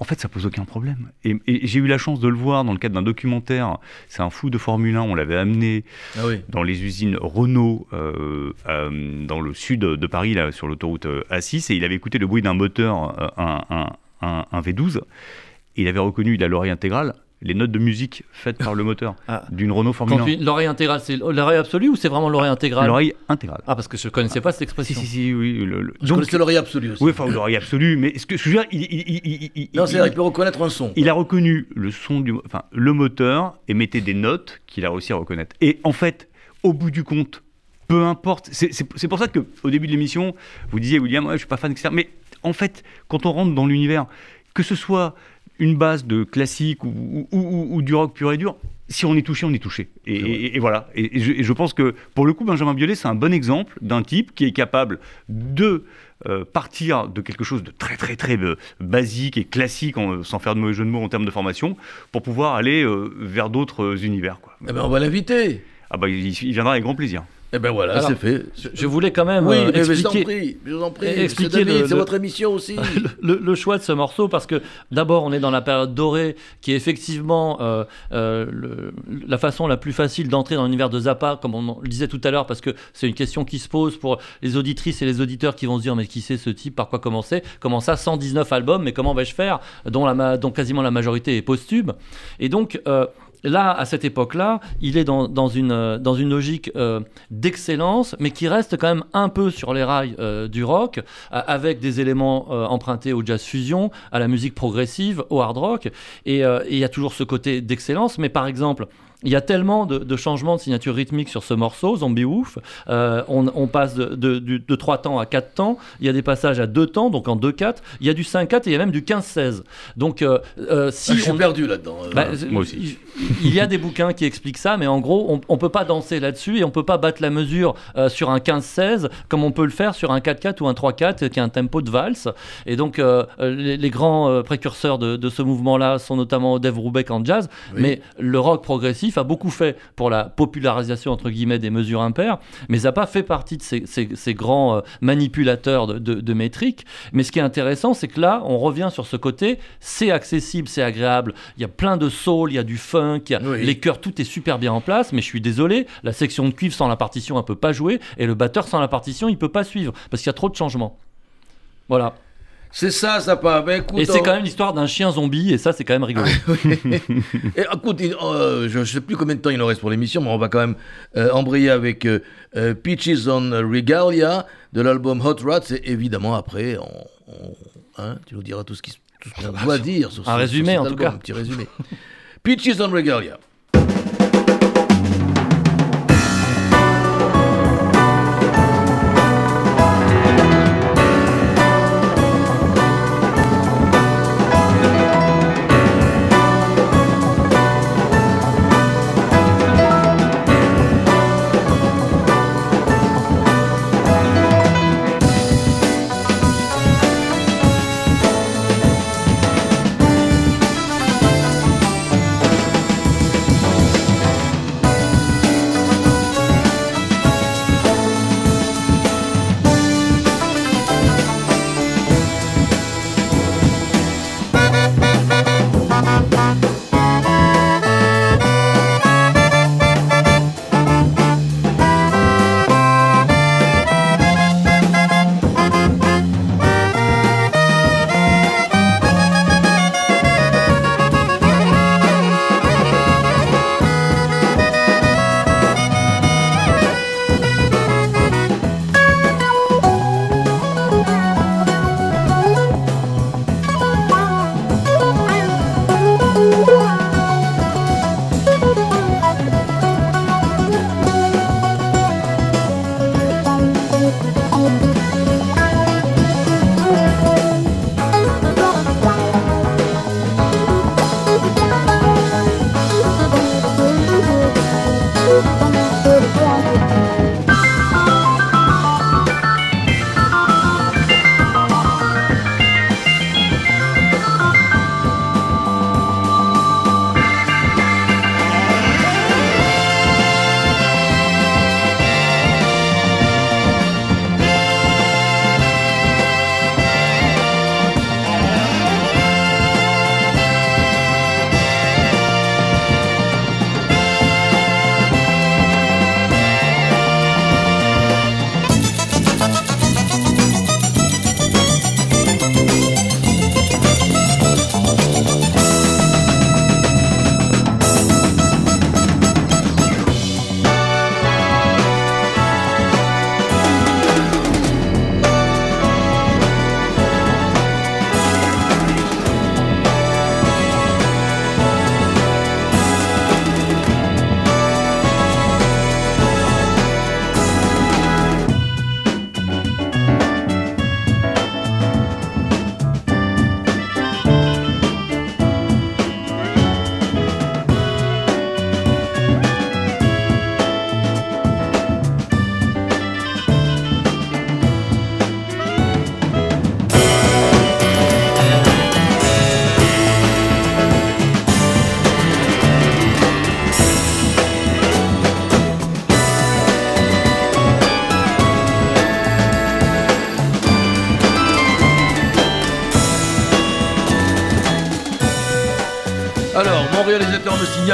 en fait, ça pose aucun problème. Et, et j'ai eu la chance de le voir dans le cadre d'un documentaire. C'est un fou de Formule 1. On l'avait amené Ah oui. dans les usines Renault euh, euh, dans le sud de Paris, là, sur l'autoroute euh, A6, et il avait écouté le bruit d'un moteur, un, un- un- un V12, et il avait reconnu, il a l'oreille intégrale, les notes de musique faites par le moteur Ah. d'une Renault Formule Quand 1. tu dis l'oreille intégrale, c'est l'oreille absolue ou c'est vraiment l'oreille intégrale L'oreille intégrale. Ah, parce que je connaissais pas cette Si, expression. si, si, oui. le- le- Je donc- connaissais l'oreille absolue aussi. oui, enfin, l'oreille absolue, mais ce que je veux dire, il, il- il- il- il- non, il- c'est-à-dire qu'il peut reconnaître un son. il a reconnu le son du, enfin, le moteur et mettait des notes qu'il a réussi à reconnaître. Et en fait, au bout du compte, peu importe. C'est- C'est c'est pour ça que au début de l'émission, vous disiez William, ouais, je suis pas fan, etc. Mais en fait, quand on rentre dans l'univers, que ce soit une base de classique ou, ou- ou- ou du rock pur et dur. Si on est touché, on est touché. Et, et- et voilà. Et, je, et je pense que pour le coup, Benjamin Biolay, c'est un bon exemple d'un type qui est capable de euh, partir de quelque chose de très très très euh, basique et classique, en- sans faire de mauvais jeu de mots en termes de formation, pour pouvoir aller euh, vers d'autres univers. Quoi. Eh ben, on va l'inviter. Ah bah, il, il viendra avec grand plaisir. Eh ben voilà, c'est fait. Je, voulais quand même Oui, euh, mais expliquer, je vous en prie. c'est votre émission aussi. [laughs] le, le choix de ce morceau parce que d'abord on est dans la période dorée qui est effectivement euh, euh, le- la façon la plus facile d'entrer dans l'univers de Zappa comme on le disait tout à l'heure parce que c'est une question qui se pose pour les auditrices et les auditeurs qui vont se dire mais qui c'est ce type? Par quoi commencer? Comment ça 119 albums mais comment vais-je faire? Dont, la, dont quasiment la majorité est posthume et donc Là, à cette époque-là, il est dans, euh, une logique euh, d'excellence, mais qui reste quand même un peu sur les rails euh, du rock, avec des éléments empruntés au jazz fusion, à la musique progressive, au hard rock. Et il y a toujours ce côté d'excellence. Mais par exemple, il y a tellement de, de changements de signature rythmique sur ce morceau, Zombie Wolf. Euh, on, on passe de, de, de 3 temps à 4 temps. Il y a des passages à 2 temps, donc en 2-4. Il y a du 5-4 et il y a même du 15-16. Donc, euh, euh, si Ah, je suis on- perdu là-dedans. euh. bah, moi aussi. Il, y a des bouquins qui expliquent ça, mais en gros, on, on peut pas danser là-dessus et on peut pas battre la mesure euh, sur un 15-16 comme on peut le faire sur un 4-4 ou un 3-4 qui a un tempo de valse. Et donc, euh, les, les grands euh, précurseurs de, de ce mouvement-là sont notamment Dave Brubeck en jazz, Oui. mais le rock progressif a beaucoup fait pour la popularisation entre guillemets des mesures impaires. Mais Zappa fait partie de ces, ces- ces grands euh, manipulateurs de, de, de métriques. Mais ce qui est intéressant, c'est que là, on revient sur ce côté, c'est accessible, c'est agréable. Il y a plein de soul, il y a du funk, il y a Oui. les chœurs, tout est super bien en place. Mais je suis désolé, la section de cuivre sans la partition, elle peut pas jouer, et le batteur sans la partition, il peut pas suivre parce qu'il y a trop de changements. Voilà. C'est ça, ça pas. Ben, écoute, Et c'est on- quand même l'histoire d'un chien zombie, et ça, c'est quand même rigolo. [laughs] Et écoute, il- euh, je ne sais plus combien de temps il nous reste pour l'émission, mais on va quand même euh, embrayer avec euh, euh, Peaches on Regalia de l'album Hot Rats. Et évidemment, après, on, on- hein, tu nous diras tout ce qui- tout ce qu'on doit dire sur Un ce- résumé, sur en tout cas. Un petit résumé. [laughs] Peaches on Regalia.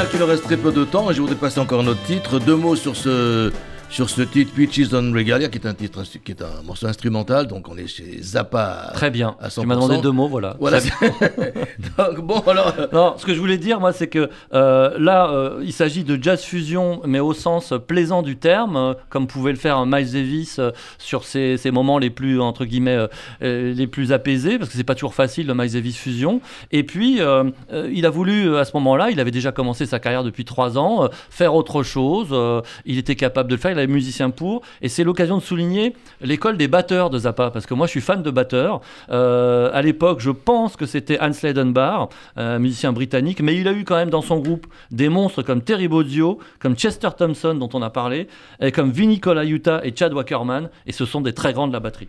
Qu'il nous reste très peu de temps et je voudrais passer encore un autre titre. Deux mots sur ce, sur ce titre Peaches on Regalia, qui est un titre, qui est un morceau instrumental. Donc, on est chez Zappa. Très bien. À 100%. Tu m'as demandé deux mots, voilà. Voilà. [laughs] Donc, bon, alors. Non, ce que je voulais dire, moi, c'est que euh, là, euh, il s'agit de jazz fusion, mais au sens plaisant du terme, euh, comme pouvait le faire Miles Davis euh, sur ces, ces moments les plus, entre guillemets, euh, euh, les plus apaisés, parce que c'est pas toujours facile, le Miles Davis fusion. Et puis, euh, euh, il a voulu, euh, à ce moment-là, il avait déjà commencé sa carrière depuis trois ans, euh, faire autre chose. euh, il était capable de le faire, il avait musicien pour. Et c'est l'occasion de souligner l'école des batteurs de Zappa, parce que moi, je suis fan de batteurs. Euh, à l'époque, je pense que c'était Hans Leidenbar, un musicien britannique, mais il a eu quand même dans son groupe des monstres comme Terry Bozzio, comme Chester Thompson, dont on a parlé, et comme Vinnie Colaiuta et Chad Wackerman, et ce sont des très grands de la batterie.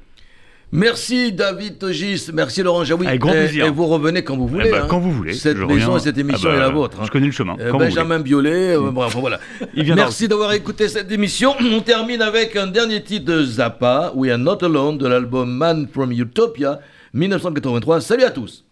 Merci David Togis, merci Laurent Jaoui. Avec grand plaisir. et vous revenez quand vous voulez. Eh ben, hein. quand vous voulez. Cette maison et cette émission Ah bah, est la vôtre. hein. je connais le chemin, Euh, quand vous Benjamin Biolay, euh, bref, voilà. Il Merci d'avoir écouté cette émission. On termine avec un dernier titre de Zappa, We Are Not Alone, de l'album Man from Utopia, 1983. Salut à tous.